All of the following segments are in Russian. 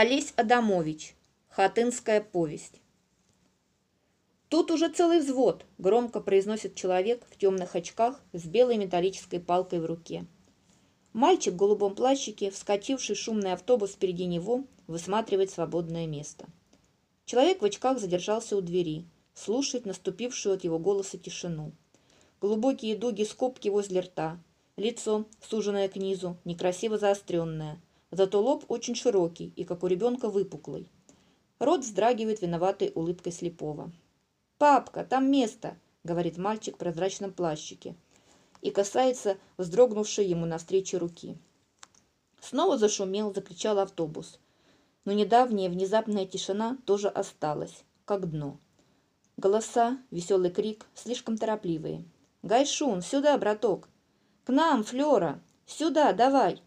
Олесь Адамович. Хатынская повесть. «Тут уже целый взвод», – громко произносит человек в темных очках с белой металлической палкой в руке. Мальчик в голубом плащике, вскочивший шумный автобус впереди него, высматривает свободное место. Человек в очках задержался у двери, слушает наступившую от его голоса тишину. Глубокие дуги скобки возле рта, лицо, суженное к низу, некрасиво заостренное – Зато лоб очень широкий и, как у ребенка, выпуклый. Рот вздрагивает виноватой улыбкой слепого. «Папка, там место!» — говорит мальчик в прозрачном плащике и касается вздрогнувшей ему навстречу руки. Снова зашумел, закричал автобус. Но недавняя внезапная тишина тоже осталась, как дно. Голоса, веселый крик, слишком торопливые. «Гайшун, сюда, браток!» «К нам, Флера! Сюда, давай!»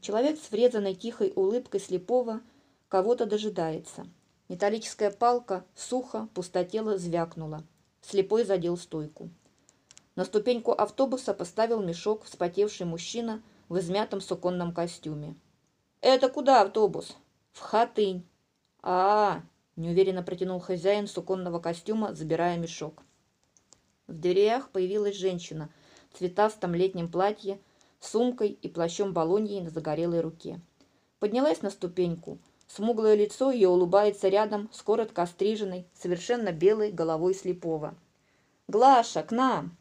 Человек с врезанной тихой улыбкой слепого кого-то дожидается. Металлическая палка сухо, пустотело звякнула. Слепой задел стойку. На ступеньку автобуса поставил мешок вспотевший мужчина в измятом суконном костюме. «Это куда автобус?» «В Хатынь». «А, -а, -а неуверенно протянул хозяин суконного костюма, забирая мешок. В дверях появилась женщина в цветастом летнем платье сумкой и плащом балоньей на загорелой руке. Поднялась на ступеньку. Смуглое лицо ее улыбается рядом с коротко остриженной, совершенно белой головой слепого. «Глаша, к нам!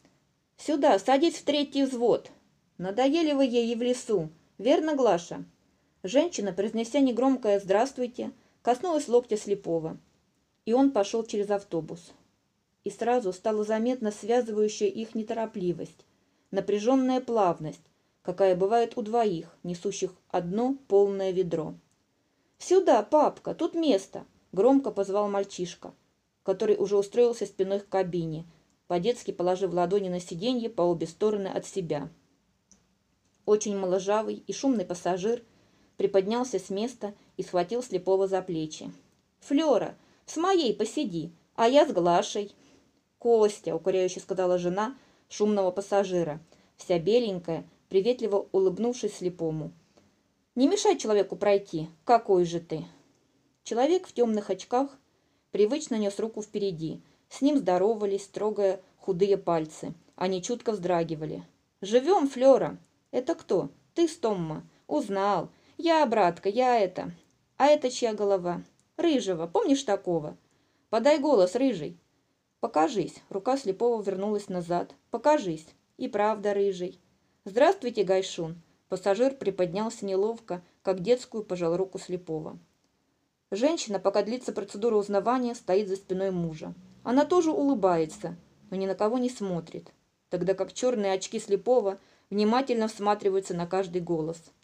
Сюда, садись в третий взвод! Надоели вы ей в лесу, верно, Глаша?» Женщина, произнеся негромкое «здравствуйте», коснулась локтя слепого, и он пошел через автобус. И сразу стала заметна связывающая их неторопливость, напряженная плавность, какая бывает у двоих, несущих одно полное ведро. «Сюда, папка, тут место!» – громко позвал мальчишка, который уже устроился спиной к кабине, по-детски положив ладони на сиденье по обе стороны от себя. Очень моложавый и шумный пассажир приподнялся с места и схватил слепого за плечи. «Флера, с моей посиди, а я с Глашей!» «Костя!» – укоряюще сказала жена шумного пассажира, вся беленькая, приветливо улыбнувшись слепому. «Не мешай человеку пройти. Какой же ты!» Человек в темных очках привычно нес руку впереди. С ним здоровались, трогая худые пальцы. Они чутко вздрагивали. «Живем, Флера!» «Это кто?» «Ты, Стомма!» «Узнал!» «Я, братка, я это!» «А это чья голова?» «Рыжего, помнишь такого?» «Подай голос, рыжий!» «Покажись!» Рука слепого вернулась назад. «Покажись!» «И правда, рыжий!» «Здравствуйте, Гайшун!» Пассажир приподнялся неловко, как детскую пожал руку слепого. Женщина, пока длится процедура узнавания, стоит за спиной мужа. Она тоже улыбается, но ни на кого не смотрит, тогда как черные очки слепого внимательно всматриваются на каждый голос –